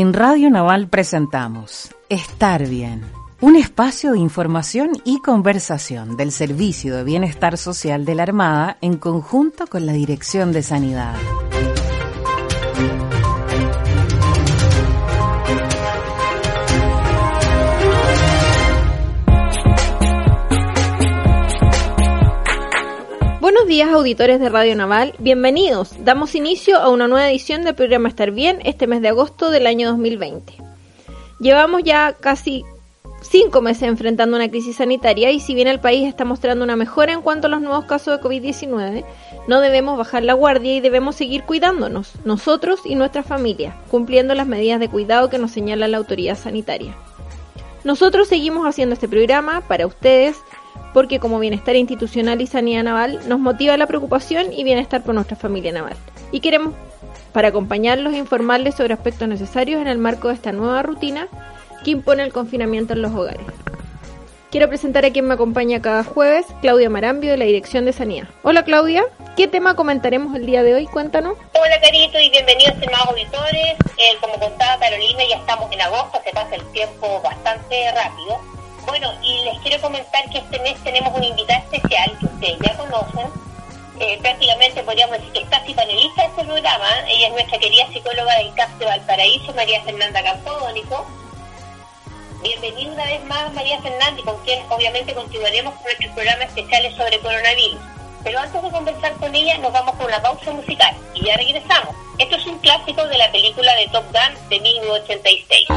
En Radio Naval presentamos Estar Bien, un espacio de información y conversación del Servicio de Bienestar Social de la Armada en conjunto con la Dirección de Sanidad. Días auditores de Radio Naval, bienvenidos. Damos inicio a una nueva edición del programa Estar Bien este mes de agosto del año 2020. Llevamos ya casi cinco meses enfrentando una crisis sanitaria y si bien el país está mostrando una mejora en cuanto a los nuevos casos de COVID-19, no debemos bajar la guardia y debemos seguir cuidándonos, nosotros y nuestra familia, cumpliendo las medidas de cuidado que nos señala la autoridad sanitaria. Nosotros seguimos haciendo este programa para ustedes porque como bienestar institucional y sanidad naval nos motiva la preocupación y bienestar por nuestra familia naval. Y queremos, para acompañarlos informarles sobre aspectos necesarios en el marco de esta nueva rutina que impone el confinamiento en los hogares. Quiero presentar a quien me acompaña cada jueves, Claudia Marambio de la Dirección de Sanidad. Hola Claudia, ¿qué tema comentaremos el día de hoy? Cuéntanos. Hola Carito y bienvenidos estimados auditores. Eh, como contaba Carolina, ya estamos en agosto, se pasa el tiempo bastante rápido. Bueno, y les quiero comentar que este mes tenemos una invitada especial que ustedes ya conocen. Eh, prácticamente podríamos decir que es casi panelista de este programa. Ella es nuestra querida psicóloga del de Valparaíso, María Fernanda Campodónico. Bienvenida una vez más, María Fernanda, y con quien obviamente continuaremos con nuestros programas especiales sobre coronavirus. Pero antes de conversar con ella, nos vamos con una pausa musical y ya regresamos. Esto es un clásico de la película de Top Gun de 1986.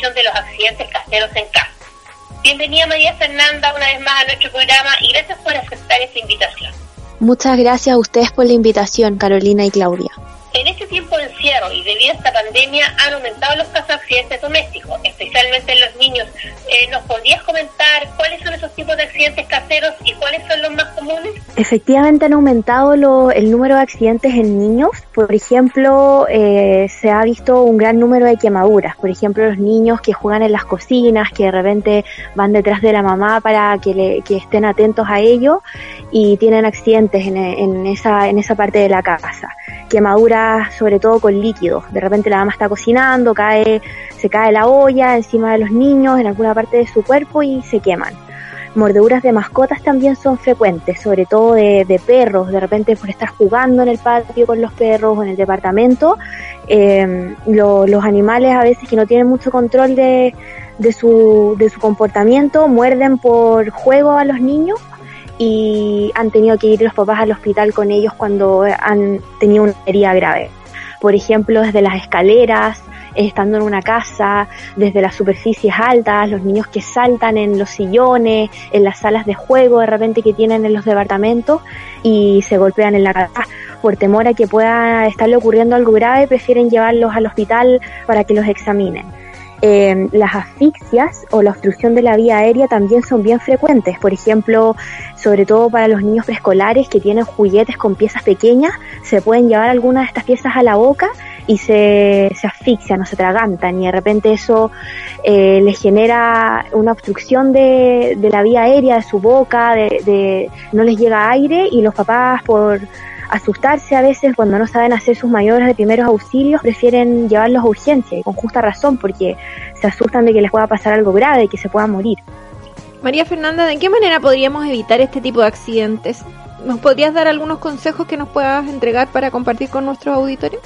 Prevención de los accidentes caseros en casa. Bienvenida María Fernanda una vez más a nuestro programa y gracias por aceptar esta invitación. Muchas gracias a ustedes por la invitación, Carolina y Claudia. En este tiempo de encierro y debido a esta pandemia han aumentado los casos de accidentes domésticos, especialmente en los niños. Eh, ¿Nos podrías comentar cuáles son esos tipos de accidentes caseros y cuáles son los más comunes? Efectivamente han aumentado lo, el número de accidentes en niños. Por ejemplo, eh, se ha visto un gran número de quemaduras. Por ejemplo, los niños que juegan en las cocinas, que de repente van detrás de la mamá para que, le, que estén atentos a ello y tienen accidentes en, esa, en esa parte de la casa. Quemaduras sobre todo con líquidos. De repente la mamá está cocinando, cae, se cae la olla encima de los niños en alguna parte de su cuerpo y se queman. Mordeduras de mascotas también son frecuentes, sobre todo de, perros, de repente por estar jugando en el patio con los perros o en el departamento. Lo, los animales a veces que no tienen mucho control de, de, su, de su comportamiento muerden por juego a los niños y han tenido que ir los papás al hospital con ellos cuando han tenido una herida grave. Por ejemplo, desde las escaleras, estando en una casa, desde las superficies altas, los niños que saltan en los sillones, en las salas de juego de repente que tienen en los departamentos y se golpean en la casa. Por temor a que pueda estarle ocurriendo algo grave, prefieren llevarlos al hospital para que los examinen. Eh, las asfixias o la obstrucción de la vía aérea también son bien frecuentes. Por ejemplo, sobre todo para los niños preescolares que tienen juguetes con piezas pequeñas, se pueden llevar algunas de estas piezas a la boca y se, se asfixian o se atragantan y de repente eso eh, les genera una obstrucción de, de, la vía aérea de su boca, de, de no les llega aire y los papás por asustarse a veces cuando no saben hacer sus mayores de primeros auxilios, prefieren llevarlos a urgencia y con justa razón porque se asustan de que les pueda pasar algo grave, y que se puedan morir. María Fernanda, ¿de qué manera podríamos evitar este tipo de accidentes? ¿Nos podrías dar algunos consejos que nos puedas entregar para compartir con nuestros auditores?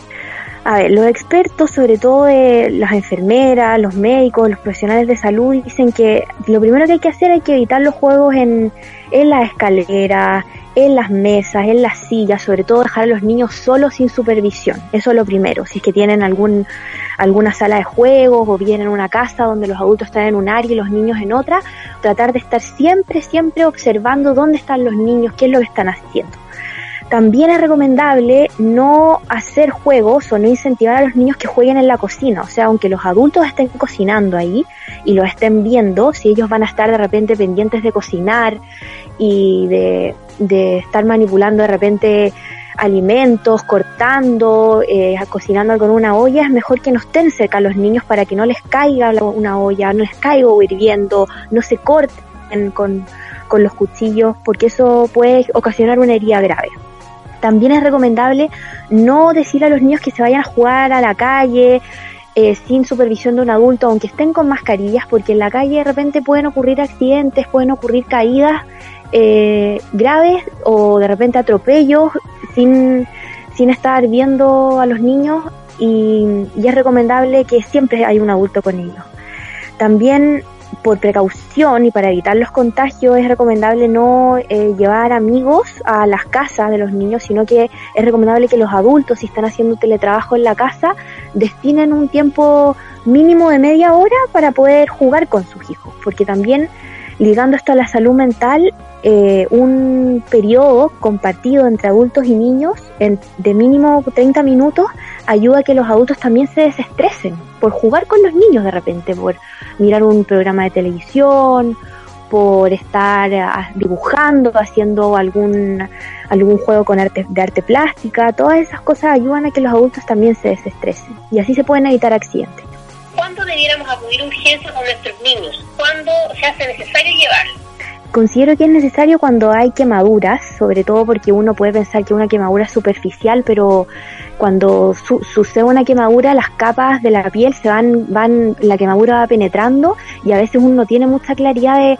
A ver, los expertos, sobre todo de las enfermeras, los médicos, los profesionales de salud, dicen que lo primero que hay que hacer es que evitar los juegos en, en la escalera, en las mesas, en las sillas, sobre todo dejar a los niños solos sin supervisión. Eso es lo primero. Si es que tienen algún, alguna sala de juegos o bien en una casa donde los adultos están en un área y los niños en otra, tratar de estar siempre, siempre observando dónde están los niños, qué es lo que están haciendo. También es recomendable no hacer juegos o no incentivar a los niños que jueguen en la cocina. O sea, aunque los adultos estén cocinando ahí y lo estén viendo, si ellos van a estar de repente pendientes de cocinar y de, de estar manipulando de repente alimentos, cortando, eh, cocinando con una olla, es mejor que no estén cerca los niños para que no les caiga una olla, no les caiga hirviendo, no se corten con, con los cuchillos, porque eso puede ocasionar una herida grave. También es recomendable no decir a los niños que se vayan a jugar a la calle eh, sin supervisión de un adulto, aunque estén con mascarillas, porque en la calle de repente pueden ocurrir accidentes, pueden ocurrir caídas eh, graves o de repente atropellos sin, sin estar viendo a los niños y, y es recomendable que siempre hay un adulto con ellos. También por precaución y para evitar los contagios es recomendable no eh, llevar amigos a las casas de los niños, sino que es recomendable que los adultos, si están haciendo teletrabajo en la casa, destinen un tiempo mínimo de media hora para poder jugar con sus hijos, porque también ligando esto a la salud mental, eh, un periodo compartido entre adultos y niños en, de mínimo 30 minutos ayuda a que los adultos también se desestresen por jugar con los niños de repente, por mirar un programa de televisión, por estar ah, dibujando, haciendo algún, algún juego con arte, de arte plástica, todas esas cosas ayudan a que los adultos también se desestresen y así se pueden evitar accidentes. ¿Cuándo debiéramos acudir a urgencia con nuestros niños? ¿Cuándo se hace necesario llevarlos? Considero que es necesario cuando hay quemaduras, sobre todo porque uno puede pensar que una quemadura es superficial, pero cuando su sucede una quemadura, las capas de la piel se van, van, la quemadura va penetrando y a veces uno no tiene mucha claridad de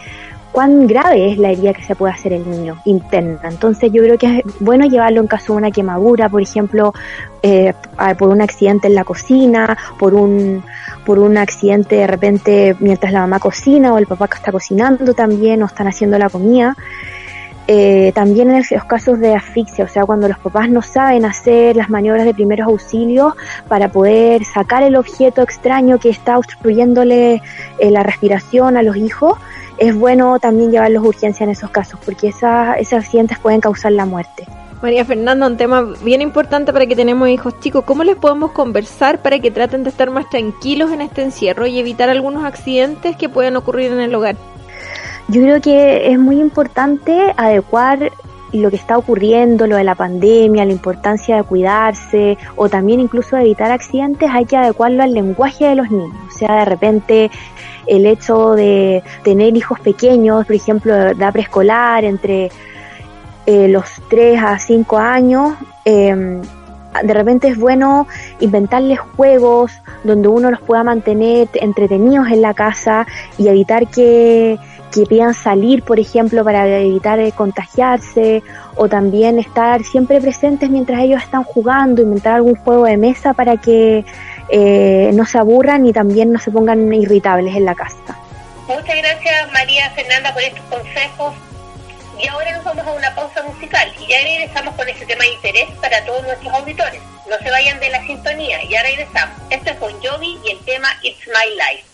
cuán grave es la herida que se puede hacer el niño interna. Entonces yo creo que es bueno llevarlo en caso de una quemadura, por ejemplo, eh, por un accidente en la cocina, por un, por un accidente de repente mientras la mamá cocina o el papá que está cocinando también o están haciendo la comida. Eh, también en los casos de asfixia, o sea, cuando los papás no saben hacer las maniobras de primeros auxilios para poder sacar el objeto extraño que está obstruyéndole eh, la respiración a los hijos, es bueno también llevarlos a urgencia en esos casos, porque esos accidentes pueden causar la muerte. María Fernanda, un tema bien importante para que tenemos hijos chicos. ¿Cómo les podemos conversar para que traten de estar más tranquilos en este encierro y evitar algunos accidentes que puedan ocurrir en el hogar? Yo creo que es muy importante adecuar lo que está ocurriendo, lo de la pandemia, la importancia de cuidarse o también incluso evitar accidentes, hay que adecuarlo al lenguaje de los niños. O sea, de repente el hecho de tener hijos pequeños, por ejemplo, de edad preescolar, entre eh, los 3 a 5 años, eh, de repente es bueno inventarles juegos donde uno los pueda mantener entretenidos en la casa y evitar que que pidan salir, por ejemplo, para evitar eh, contagiarse, o también estar siempre presentes mientras ellos están jugando, inventar algún juego de mesa para que eh, no se aburran y también no se pongan irritables en la casa. Muchas gracias María Fernanda por estos consejos. Y ahora nos vamos a una pausa musical y ya regresamos con este tema de interés para todos nuestros auditores. No se vayan de la sintonía, ya regresamos. Esto es con Jovi y el tema It's My Life.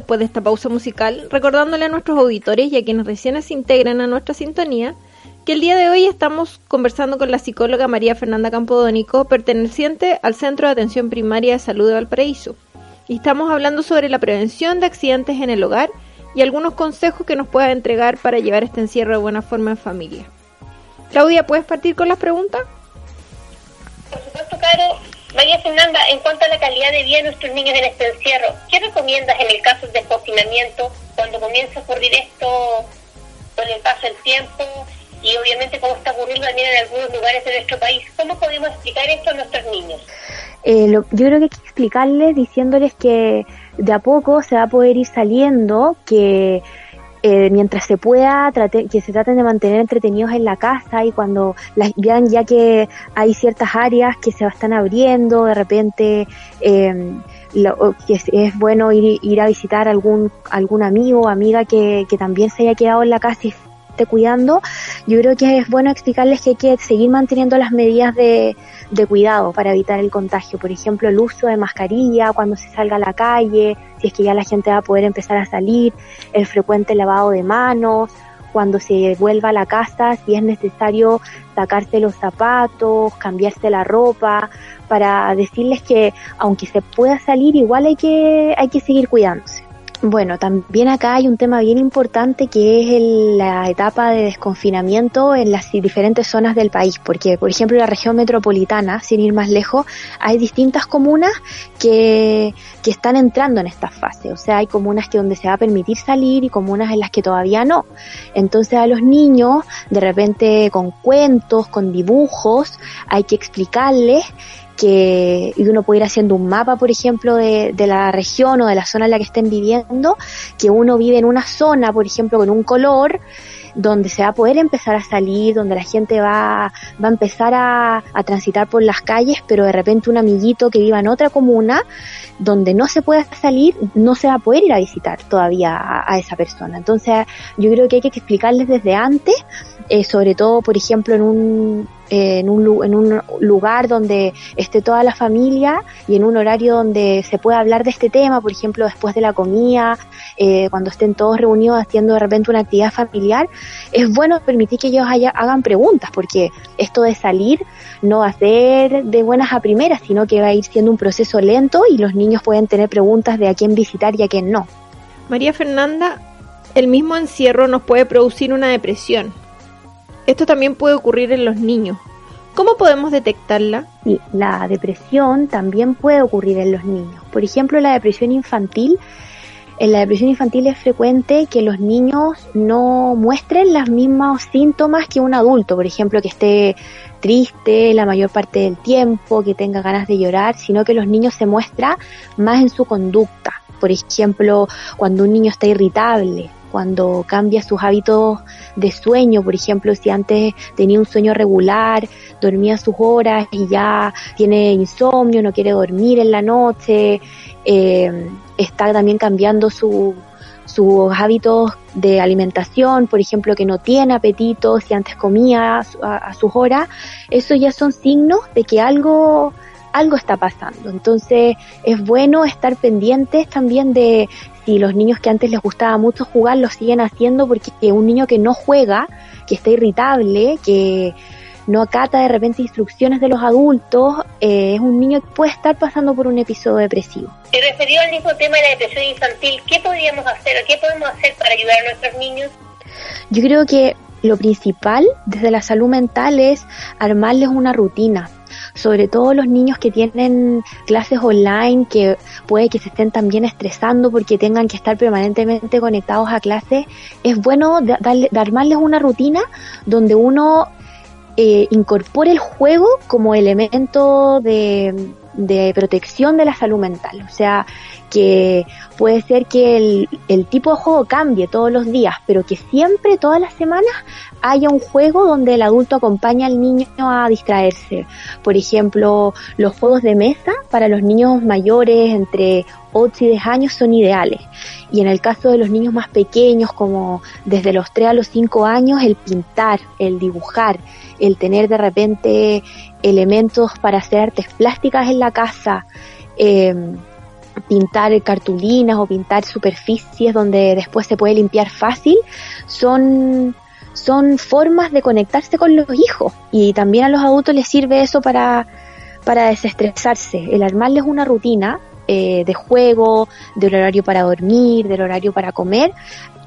después de esta pausa musical recordándole a nuestros auditores y a quienes recién se integran a nuestra sintonía que el día de hoy estamos conversando con la psicóloga María Fernanda Campodónico, perteneciente al Centro de Atención Primaria de Salud de Valparaíso. Y estamos hablando sobre la prevención de accidentes en el hogar y algunos consejos que nos pueda entregar para llevar este encierro de buena forma en familia. Claudia, ¿puedes partir con las preguntas? Por supuesto, Caro. María Fernanda, en cuanto a la calidad de vida de nuestros niños en este encierro, ¿qué recomiendas en el caso del desconfinamiento cuando comienza a ocurrir esto con el paso del tiempo y obviamente cómo está ocurriendo también en algunos lugares de nuestro país? ¿Cómo podemos explicar esto a nuestros niños? Eh, lo- yo creo que hay que explicarles diciéndoles que de a poco se va a poder ir saliendo, que eh, mientras se pueda, trate- que se traten de mantener entretenidos en la casa y cuando las vean ya que hay ciertas áreas que se están abriendo, de repente eh, lo- es, es bueno ir, ir a visitar algún algún amigo o amiga que, que también se haya quedado en la casa y cuidando, yo creo que es bueno explicarles que hay que seguir manteniendo las medidas de, de cuidado para evitar el contagio. Por ejemplo, el uso de mascarilla cuando se salga a la calle, si es que ya la gente va a poder empezar a salir, el frecuente lavado de manos, cuando se vuelva a la casa, si es necesario sacarse los zapatos, cambiarse la ropa, para decirles que aunque se pueda salir, igual hay que, hay que seguir cuidándose. Bueno, también acá hay un tema bien importante que es el- la etapa de desconfinamiento en las diferentes zonas del país, porque por ejemplo la región metropolitana, sin ir más lejos, hay distintas comunas que, que están entrando en esta fase, o sea, hay comunas que donde se va a permitir salir y comunas en las que todavía no. Entonces a los niños, de repente con cuentos, con dibujos, hay que explicarles que y uno puede ir haciendo un mapa, por ejemplo, de, de la región o de la zona en la que estén viviendo, que uno vive en una zona, por ejemplo, con un color, donde se va a poder empezar a salir, donde la gente va, va a empezar a, a transitar por las calles, pero de repente un amiguito que viva en otra comuna, donde no se pueda salir, no se va a poder ir a visitar todavía a, esa persona. Entonces, yo creo que hay que explicarles desde antes, eh, sobre todo, por ejemplo, en un, en, un, en un lugar donde esté toda la familia y en un horario donde se pueda hablar de este tema, por ejemplo, después de la comida, eh, cuando estén todos reunidos haciendo de repente una actividad familiar, es bueno permitir que ellos haya- hagan preguntas, porque esto de salir no va a ser de buenas a primeras, sino que va a ir siendo un proceso lento y los niños pueden tener preguntas de a quién visitar y a quién no. María Fernanda, el mismo encierro nos puede producir una depresión. Esto también puede ocurrir en los niños. ¿Cómo podemos detectarla? La depresión también puede ocurrir en los niños. Por ejemplo, la depresión infantil. En la depresión infantil es frecuente que los niños no muestren los mismos síntomas que un adulto. Por ejemplo, que esté triste la mayor parte del tiempo, que tenga ganas de llorar, sino que los niños se muestra más en su conducta. Por ejemplo, cuando un niño está irritable, cuando cambia sus hábitos de sueño, por ejemplo, si antes tenía un sueño regular, dormía sus horas y ya tiene insomnio, no quiere dormir en la noche, eh, está también cambiando su, sus hábitos de alimentación, por ejemplo, que no tiene apetito, si antes comía a, a sus horas, eso ya son signos de que algo algo está pasando. Entonces es bueno estar pendientes también de si los niños que antes les gustaba mucho jugar lo siguen haciendo porque un niño que no juega, que está irritable, que no acata de repente instrucciones de los adultos, eh, es un niño que puede estar pasando por un episodio depresivo. Y referido al mismo tema de la depresión infantil, ¿qué podríamos hacer o qué podemos hacer para ayudar a nuestros niños? Yo creo que lo principal desde la salud mental es armarles una rutina. Sobre todo los niños que tienen clases online, que puede que se estén también estresando porque tengan que estar permanentemente conectados a clases, es bueno da- darle, de armarles una rutina donde uno eh, incorpore el juego como elemento de, de protección de la salud mental. O sea, que puede ser que el, tipo de juego cambie todos los días, pero que siempre, todas las semanas, haya un juego donde el adulto acompaña al niño a distraerse. Por ejemplo, los juegos de mesa para los niños mayores entre 8 y 10 años son ideales. Y en el caso de los niños más pequeños, como desde los 3 a los 5 años, el pintar, el dibujar, el tener de repente elementos para hacer artes plásticas en la casa, eh, pintar cartulinas o pintar superficies donde después se puede limpiar fácil, son, son formas de conectarse con los hijos y también a los adultos les sirve eso para, para desestresarse, el armarles una rutina eh, de juego, del horario para dormir, del horario para comer,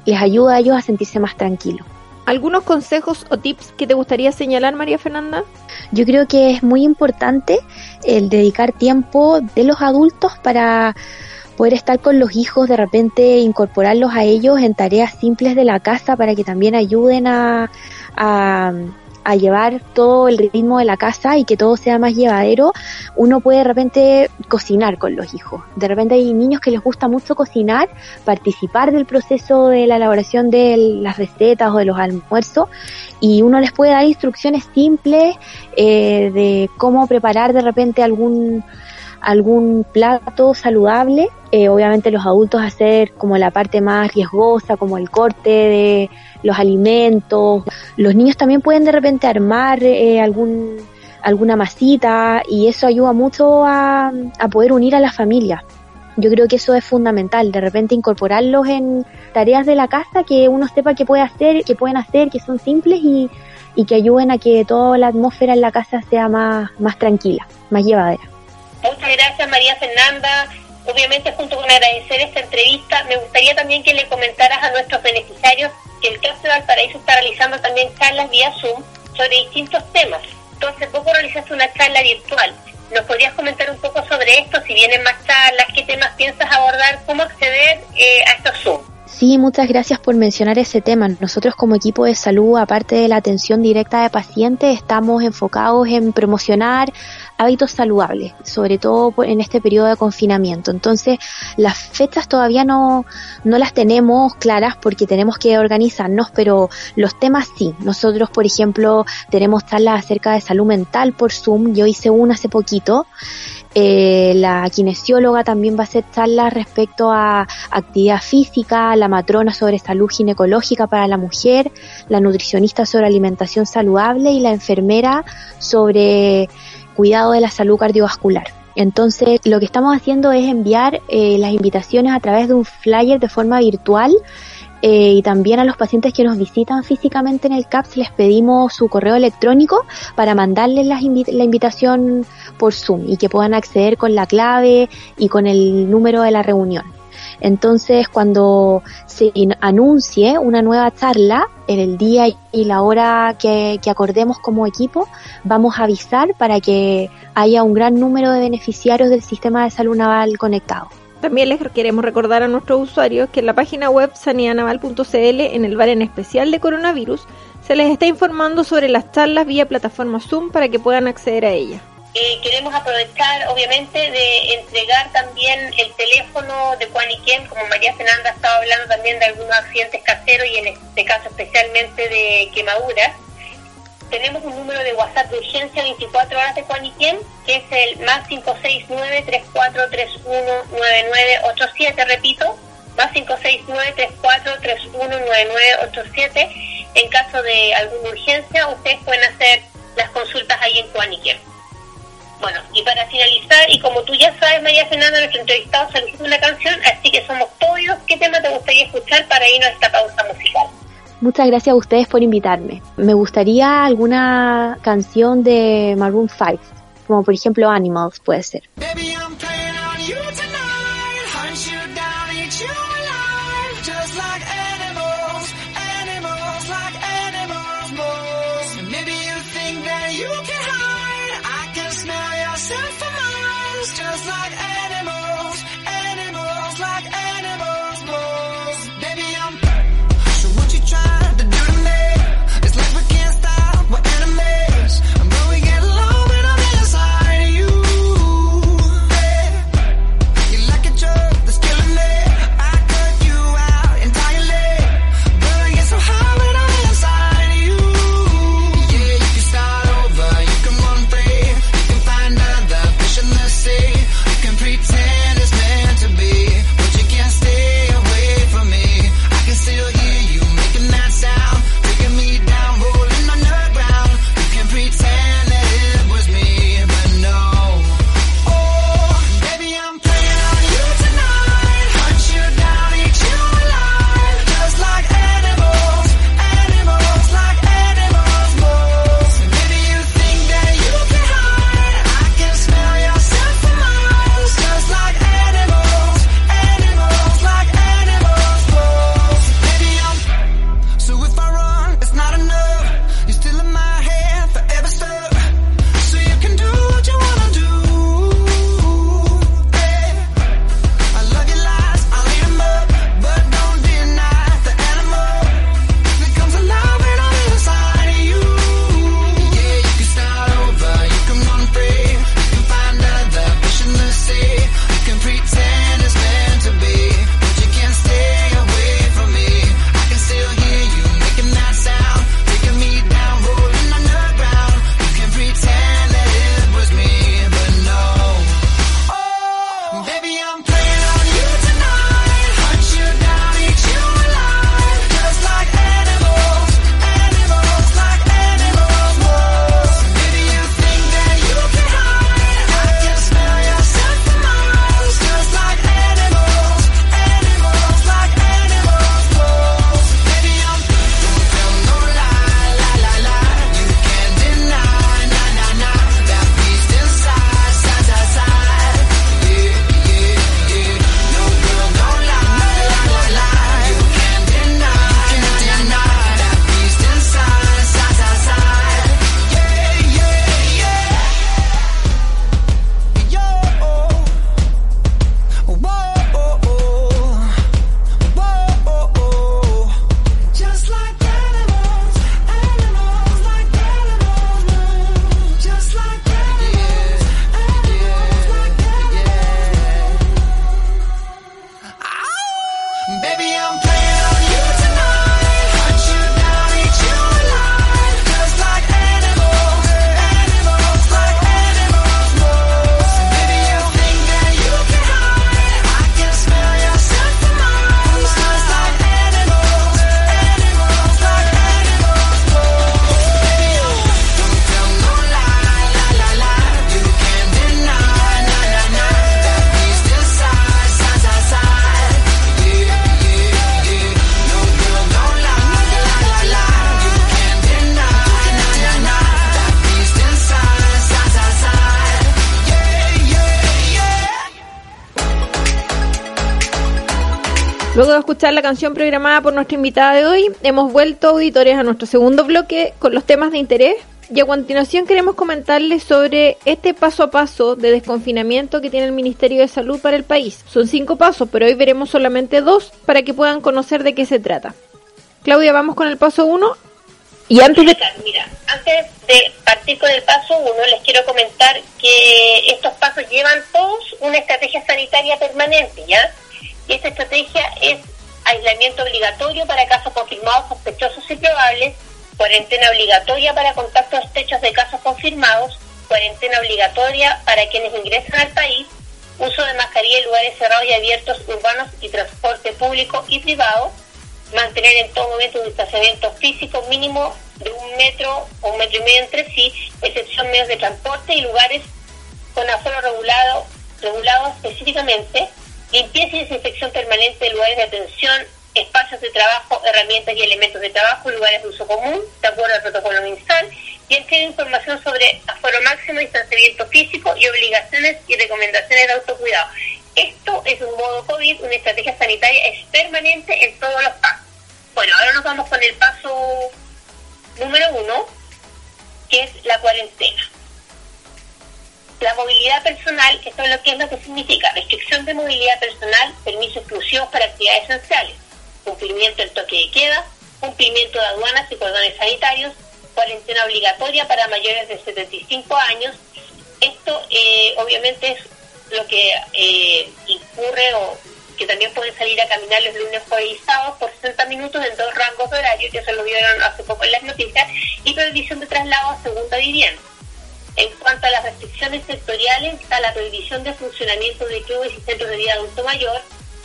les ayuda a ellos a sentirse más tranquilos. ¿Algunos consejos o tips que te gustaría señalar, María Fernanda? Yo creo que es muy importante el dedicar tiempo de los adultos para poder estar con los hijos, de repente incorporarlos a ellos en tareas simples de la casa para que también ayuden a, a llevar todo el ritmo de la casa y que todo sea más llevadero, uno puede de repente cocinar con los hijos. De repente hay niños que les gusta mucho cocinar, participar del proceso de la elaboración de las recetas o de los almuerzos y uno les puede dar instrucciones simples eh, de cómo preparar de repente algún algún plato saludable, eh, obviamente los adultos hacer como la parte más riesgosa, como el corte de los alimentos. Los niños también pueden de repente armar eh, algún alguna masita y eso ayuda mucho a, a poder unir a la familia. Yo creo que eso es fundamental, de repente incorporarlos en tareas de la casa que uno sepa que puede hacer, que pueden hacer, que son simples y, y que ayuden a que toda la atmósfera en la casa sea más, más tranquila, más llevadera. Muchas gracias María Fernanda. Obviamente junto con agradecer esta entrevista, me gustaría también que le comentaras a nuestros beneficiarios que el de Valparaíso está realizando también charlas vía Zoom sobre distintos temas. Entonces, vos realizaste una charla virtual. ¿Nos podrías comentar un poco sobre esto? Si vienen más charlas, qué temas piensas abordar, cómo acceder eh, a estos Zoom. Sí, muchas gracias por mencionar ese tema. Nosotros como equipo de salud, aparte de la atención directa de pacientes, estamos enfocados en promocionar hábitos saludables, sobre todo en este periodo de confinamiento. Entonces, las fechas todavía no, no las tenemos claras porque tenemos que organizarnos, pero los temas sí. Nosotros, por ejemplo, tenemos charlas acerca de salud mental por Zoom. Yo hice una hace poquito. Eh, la kinesióloga también va a hacer charlas respecto a actividad física, la matrona sobre salud ginecológica para la mujer, la nutricionista sobre alimentación saludable y la enfermera sobre cuidado de la salud cardiovascular. Entonces, lo que estamos haciendo es enviar eh, las invitaciones a través de un flyer de forma virtual eh, y también a los pacientes que nos visitan físicamente en el CAPS les pedimos su correo electrónico para mandarles la, invi- la invitación por Zoom y que puedan acceder con la clave y con el número de la reunión. Entonces, cuando se anuncie una nueva charla, en el día y la hora que, que acordemos como equipo, vamos a avisar para que haya un gran número de beneficiarios del sistema de salud naval conectado. También les queremos recordar a nuestros usuarios que en la página web sanidadnaval.cl, en el bar en especial de coronavirus, se les está informando sobre las charlas vía plataforma Zoom para que puedan acceder a ellas. Eh, queremos aprovechar, obviamente, de entregar también el teléfono de Juan y Quien, como María Fernanda estaba hablando también de algunos accidentes caseros y en este caso especialmente de quemaduras. Tenemos un número de WhatsApp de urgencia 24 horas de Juan y Quien, que es el más 569-3431-9987, repito, más 569-3431-9987. En caso de alguna urgencia, ustedes pueden hacer las consultas ahí en Juan y Quien. Bueno, y para finalizar, y como tú ya sabes, María Fernanda, nuestro entrevistado solicitó una canción, así que somos todos. ¿Qué tema te gustaría escuchar para irnos a esta pausa musical? Muchas gracias a ustedes por invitarme. Me gustaría alguna canción de Maroon 5, como por ejemplo Animals puede ser. Baby, I'm de escuchar la canción programada por nuestra invitada de hoy, hemos vuelto auditores a nuestro segundo bloque con los temas de interés y a continuación queremos comentarles sobre este paso a paso de desconfinamiento que tiene el Ministerio de Salud para el país. Son cinco pasos, pero hoy veremos solamente dos para que puedan conocer de qué se trata. Claudia, vamos con el paso uno. Y antes de... Mira, antes de partir con el paso uno, les quiero comentar que estos pasos llevan todos una estrategia sanitaria permanente, ¿ya? Y esta estrategia es aislamiento obligatorio para casos confirmados, sospechosos y probables, cuarentena obligatoria para contactos estrechos de casos confirmados, cuarentena obligatoria para quienes ingresan al país, uso de mascarilla en lugares cerrados y abiertos, urbanos y transporte público y privado, mantener en todo momento un distanciamiento físico mínimo de un metro o un metro y medio entre sí, excepción medios de transporte y lugares con aforo regulado, regulado específicamente, limpieza y desinfección permanente de lugares de atención, espacios de trabajo, herramientas y elementos de trabajo, lugares de uso común, de acuerdo al protocolo MinSal, y tiene información sobre aforo máximo, distanciamiento físico y obligaciones y recomendaciones de autocuidado. Esto es un modo COVID, una estrategia sanitaria, es permanente en todos los pasos. Bueno, ahora nos vamos con el paso número uno, que es la cuarentena. La movilidad personal, esto es lo que es lo que significa, restricción de movilidad personal, permisos exclusivos para actividades esenciales, cumplimiento del toque de queda, cumplimiento de aduanas y cordones sanitarios, cuarentena obligatoria para mayores de 75 años. Esto eh, obviamente es lo que eh, incurre o que también pueden salir a caminar los lunes, jueves por 60 minutos en dos rangos de horario, que se lo vieron hace poco en las noticias, y prohibición de traslado a segunda vivienda. En cuanto a las restricciones sectoriales, está la prohibición de funcionamiento de clubes y centros de vida adulto mayor,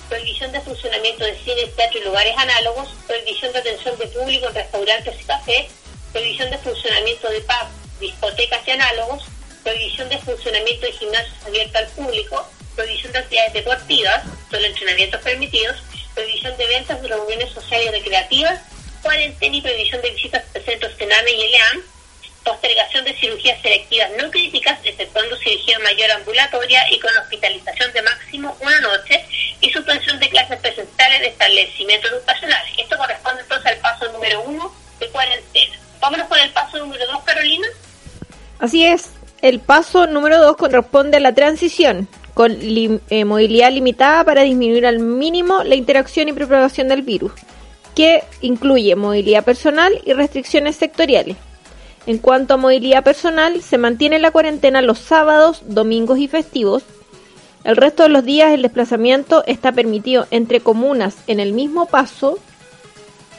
prohibición de funcionamiento de cines, teatro y lugares análogos, prohibición de atención de público en restaurantes y cafés, prohibición de funcionamiento de pubs, discotecas y análogos, prohibición de funcionamiento de gimnasios abiertos al público, prohibición de actividades deportivas, solo entrenamientos permitidos, prohibición de ventas de reuniones sociales y recreativas, cuarentena y prohibición de visitas a centros CENAME y ELEAM, postergación de cirugías selectivas no críticas, exceptuando cirugía mayor ambulatoria y con hospitalización de máximo una noche, y suspensión de clases presenciales de establecimientos educacionales. Esto corresponde entonces al paso número uno de cuarentena. Vámonos con el paso número dos, Carolina. Así es, el paso número dos corresponde a la transición con eh, movilidad limitada para disminuir al mínimo la interacción y propagación del virus, que incluye movilidad personal y restricciones sectoriales. En cuanto a movilidad personal, se mantiene la cuarentena los sábados, domingos y festivos. El resto de los días el desplazamiento está permitido entre comunas en el mismo paso,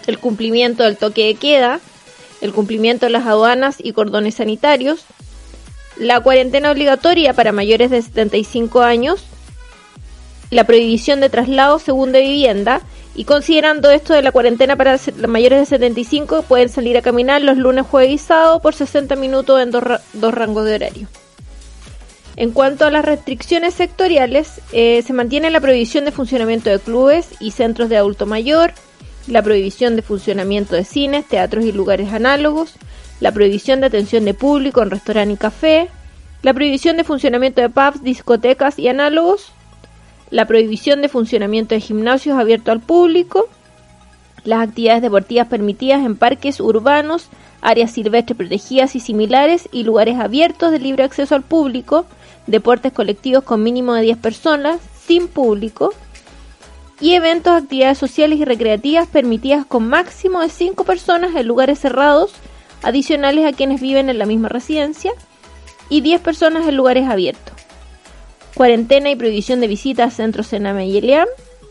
el cumplimiento del toque de queda, el cumplimiento de las aduanas y cordones sanitarios, la cuarentena obligatoria para mayores de 75 años, la prohibición de traslado según de vivienda y considerando esto de la cuarentena para mayores de 75 pueden salir a caminar los lunes, jueves y por 60 minutos en dos, dos rangos de horario. En cuanto a las restricciones sectoriales, eh, se mantiene la prohibición de funcionamiento de clubes y centros de adulto mayor, la prohibición de funcionamiento de cines, teatros y lugares análogos, la prohibición de atención de público en restaurante y café, la prohibición de funcionamiento de pubs, discotecas y análogos, la prohibición de funcionamiento de gimnasios abiertos al público, las actividades deportivas permitidas en parques urbanos, áreas silvestres protegidas y similares y lugares abiertos de libre acceso al público, deportes colectivos con mínimo de 10 personas, sin público, y eventos, actividades sociales y recreativas permitidas con máximo de 5 personas en lugares cerrados, adicionales a quienes viven en la misma residencia, y 10 personas en lugares abiertos. Cuarentena y prohibición de visitas a centros Sename y Eliam,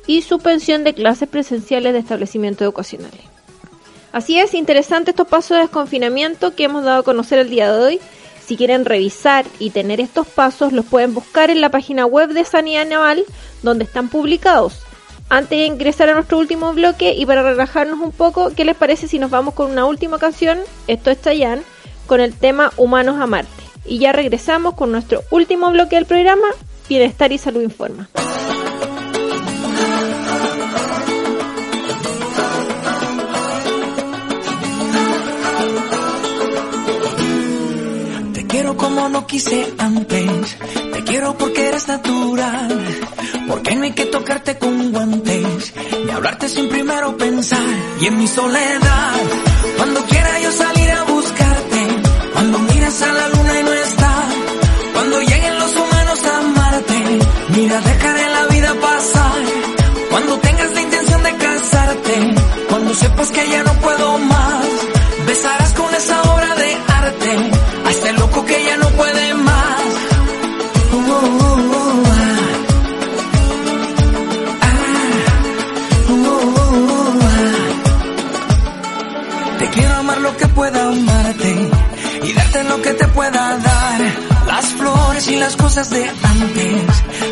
y suspensión de clases presenciales de establecimientos educacionales. Así es, interesante estos pasos de desconfinamiento que hemos dado a conocer el día de hoy. Si quieren revisar y tener estos pasos, los pueden buscar en la página web de Sanidad Naval, donde están publicados. Antes de ingresar a nuestro último bloque y para relajarnos un poco, ¿qué les parece si nos vamos con una última canción? Esto es Chayanne, con el tema Humanos a Marte. Y ya regresamos con nuestro último bloque del programa, Bienestar y Salud Informa. Te quiero como no quise antes. Te quiero porque eres natural, porque no hay que tocarte con guantes, ni hablarte sin primero pensar. Y en mi soledad, cuando quiera yo salir a buscarte, cuando miras a la luna mira, dejaré la vida pasar. Cuando tengas la intención de casarte, cuando sepas que ya no puedo más, besarás con esa obra de arte a este loco que ya no puede más. Te quiero amar lo que pueda amarte y darte lo que te pueda dar. Las flores y las cosas de antes,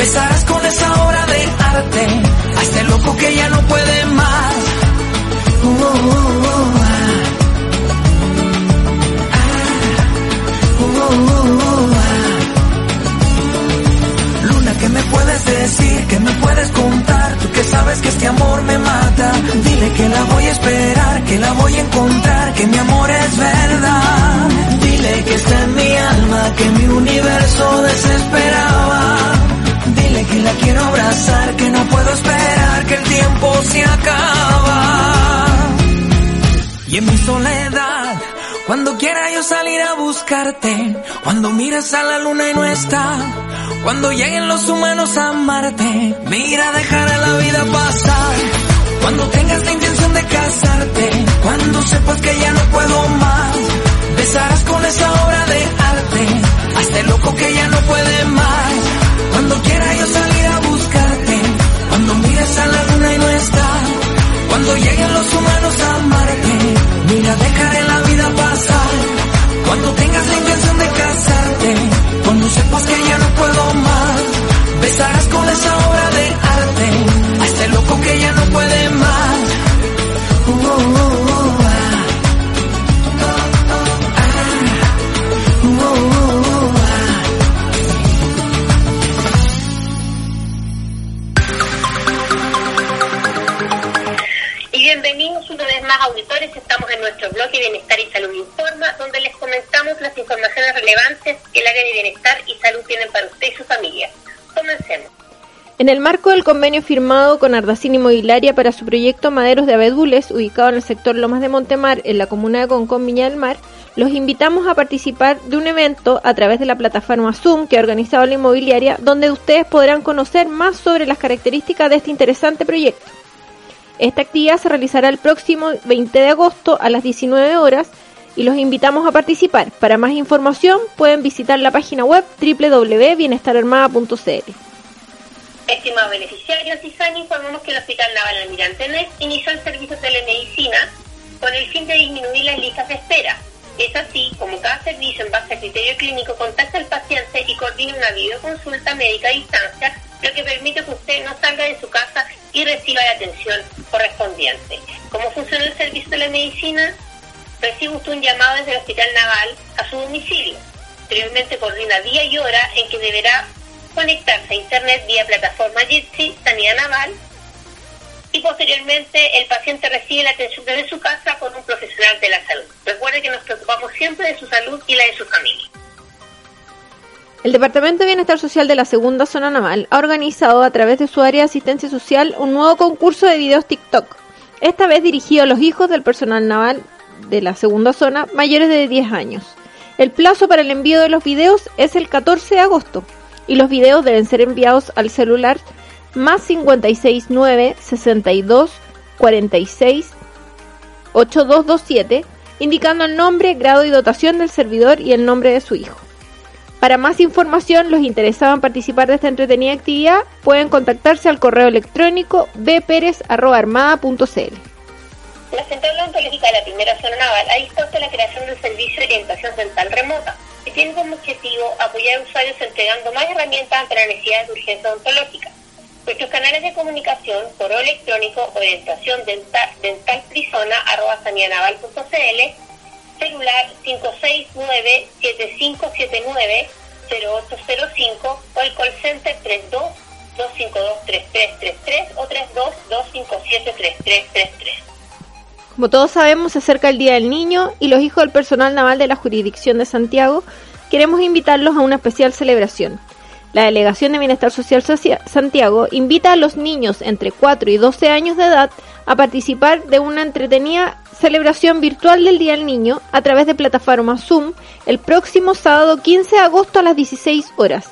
besarás con esa obra de arte a este loco que ya no puede más. Luna, ¿qué me puedes decir? ¿Qué me puedes contar? Tú que sabes que este amor me mata. Dile que la voy a esperar, que la voy a encontrar, que mi amor es verdad. Dile que está en mi alma, que mi universo desesperaba. Quiero abrazar, que no puedo esperar, que el tiempo se acaba. Y en mi soledad, cuando quiera yo salir a buscarte, cuando miras a la luna y no está, cuando lleguen los humanos a amarte, mira, dejaré la vida pasar. Cuando tengas la intención de casarte, cuando sepas que ya no puedo más, el marco del convenio firmado con Ardacín Inmobiliaria para su proyecto Maderos de Abedules, ubicado en el sector Lomas de Montemar, en la comuna de Concón, Viña del Mar, los invitamos a participar de un evento a través de la plataforma Zoom que ha organizado la inmobiliaria, donde ustedes podrán conocer más sobre las características de este interesante proyecto. Esta actividad se realizará el próximo 20 de agosto a las 19 horas y los invitamos a participar. Para más información pueden visitar la página web www.bienestararmada.cl. Estimados beneficiarios, ISAN informamos que el Hospital Naval Almirante Net inició el servicio de telemedicina con el fin de disminuir las listas de espera. Es así como cada servicio en base a criterio clínico contacta al paciente y coordina una videoconsulta médica a distancia, lo que permite que usted no salga de su casa y reciba la atención correspondiente. ¿Cómo funciona el servicio de la medicina? Recibe usted un llamado desde el Hospital Naval a su domicilio. Posteriormente coordina día y hora en que deberá conectarse a Internet vía plataforma Jitsi, Sanidad Naval, y posteriormente el paciente recibe la atención desde su casa con un profesional de la salud. Recuerde que nos preocupamos siempre de su salud y la de su familia. El Departamento de Bienestar Social de la Segunda Zona Naval ha organizado a través de su área de asistencia social un nuevo concurso de videos TikTok, esta vez dirigido a los hijos del personal naval de la Segunda Zona mayores de 10 años. El plazo para el envío de los videos es el 14 de agosto y los videos deben ser enviados al celular más 569 62 46 8227 indicando el nombre, grado y dotación del servidor y el nombre de su hijo. Para más información, los interesados en participar de esta entretenida actividad pueden contactarse al correo electrónico bperez.armada.cl. La Central Odontológica de la Primera Zona Naval ha dispuesto la creación del servicio de orientación dental remota, tiene como objetivo apoyar a usuarios entregando más herramientas ante la necesidad de urgencia odontológica. Nuestros canales de comunicación, correo electrónico, orientación dental, dental prisona, arroba sanidadnaval.cl, celular 569-7579-0805 o el call center 32 252-3333 o 32-257-3333. Como todos sabemos, se acerca el Día del Niño y los hijos del personal naval de la jurisdicción de Santiago queremos invitarlos a una especial celebración. La Delegación de Bienestar Social Socia- Santiago invita a los niños entre 4 y 12 años de edad a participar de una entretenida celebración virtual del Día del Niño a través de plataforma Zoom el próximo sábado 15 de agosto a las 16 horas.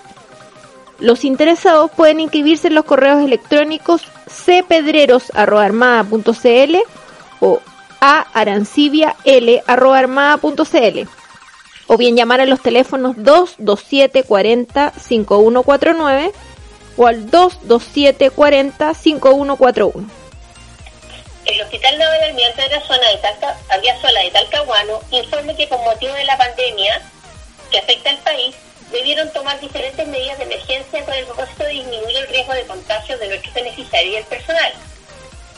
Los interesados pueden inscribirse en los correos electrónicos cpedreros.armada.cl o a arancibial.armada.cl o bien llamar a los teléfonos 227 40 5149 o al 227 40 5141. El Hospital Naval Almirante de la zona de Talca, Aviasola de Talcahuano informa que con motivo de la pandemia que afecta al país, debieron tomar diferentes medidas de emergencia con el propósito de disminuir el riesgo de contagio de nuestros beneficiarios y el personal.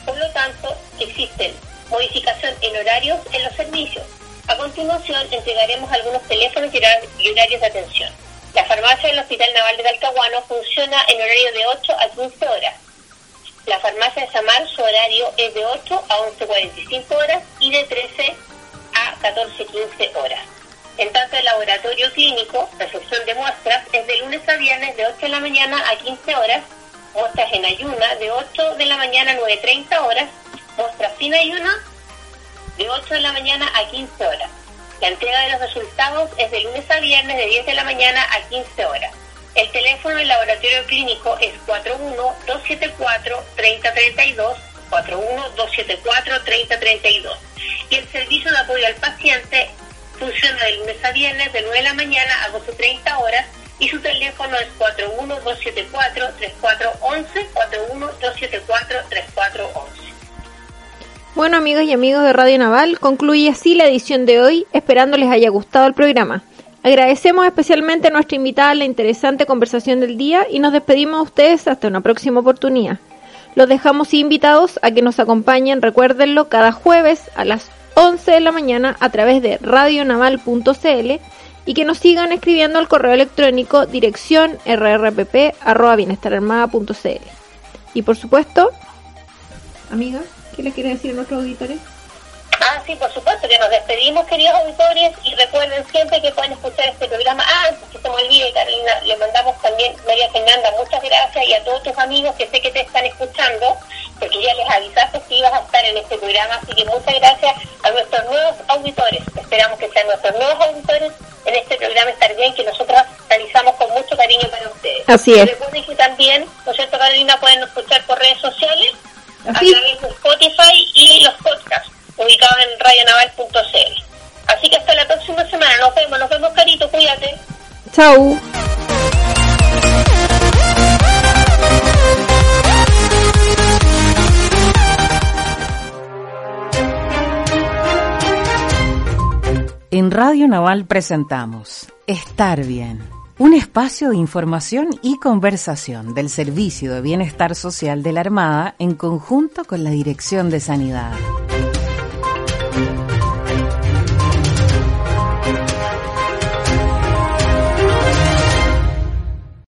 Por lo tanto, existen modificación en horarios en los servicios. A continuación, entregaremos algunos teléfonos y horar- y horarios de atención. La farmacia del Hospital Naval de Talcahuano funciona en horario de 8 a 15 horas. La farmacia de Samar, su horario es de 8 a 11.45 horas y de 13 a 14.15 horas. En tanto, el laboratorio clínico, recepción de muestras, es de lunes a viernes de 8 de la mañana a 15 horas, muestras en ayuna de 8 de la mañana a 9.30 horas, muestras sin ayuna de 8 de la mañana a 15 horas. La entrega de los resultados es de lunes a viernes de 10 de la mañana a 15 horas. El teléfono del laboratorio clínico es 41-274-3032, 41-274-3032. Y el servicio de apoyo al paciente funciona de lunes a viernes de 9 de la mañana a 12.30 horas y su teléfono es 41-274-3411, 41-274-3411. Bueno amigos y amigos de Radio Naval, concluye así la edición de hoy, esperando les haya gustado el programa. Agradecemos especialmente a nuestra invitada la interesante conversación del día y nos despedimos a ustedes hasta una próxima oportunidad. Los dejamos invitados a que nos acompañen, recuérdenlo, cada jueves a las 11 de la mañana a través de radionaval.cl y que nos sigan escribiendo al correo electrónico dirección rrpp.bienestararmada.cl. Y por supuesto, amiga, ¿qué le quiere decir a nuestros auditores? Ah, sí, por supuesto que nos despedimos, queridos auditores, y recuerden siempre que pueden escuchar este programa. Ah, antes que se me olvide, Carolina, le mandamos también, María Fernanda, muchas gracias, y a todos tus amigos que sé que te están escuchando, porque ya les avisaste que ibas a estar en este programa, así que muchas gracias a nuestros nuevos auditores. Esperamos que sean nuestros nuevos auditores en este programa Estar Bien, que nosotros realizamos con mucho cariño para ustedes. Así es. Recuerden que también, ¿no es cierto, Carolina? Pueden escuchar por redes sociales. A través de Spotify y los podcasts ubicados en radionaval.cl. Así que hasta la próxima semana. Nos vemos, nos vemos, Carito. Cuídate. Chau. En Radio Naval presentamos Estar Bien, un espacio de información y conversación del Servicio de Bienestar Social de la Armada en conjunto con la Dirección de Sanidad.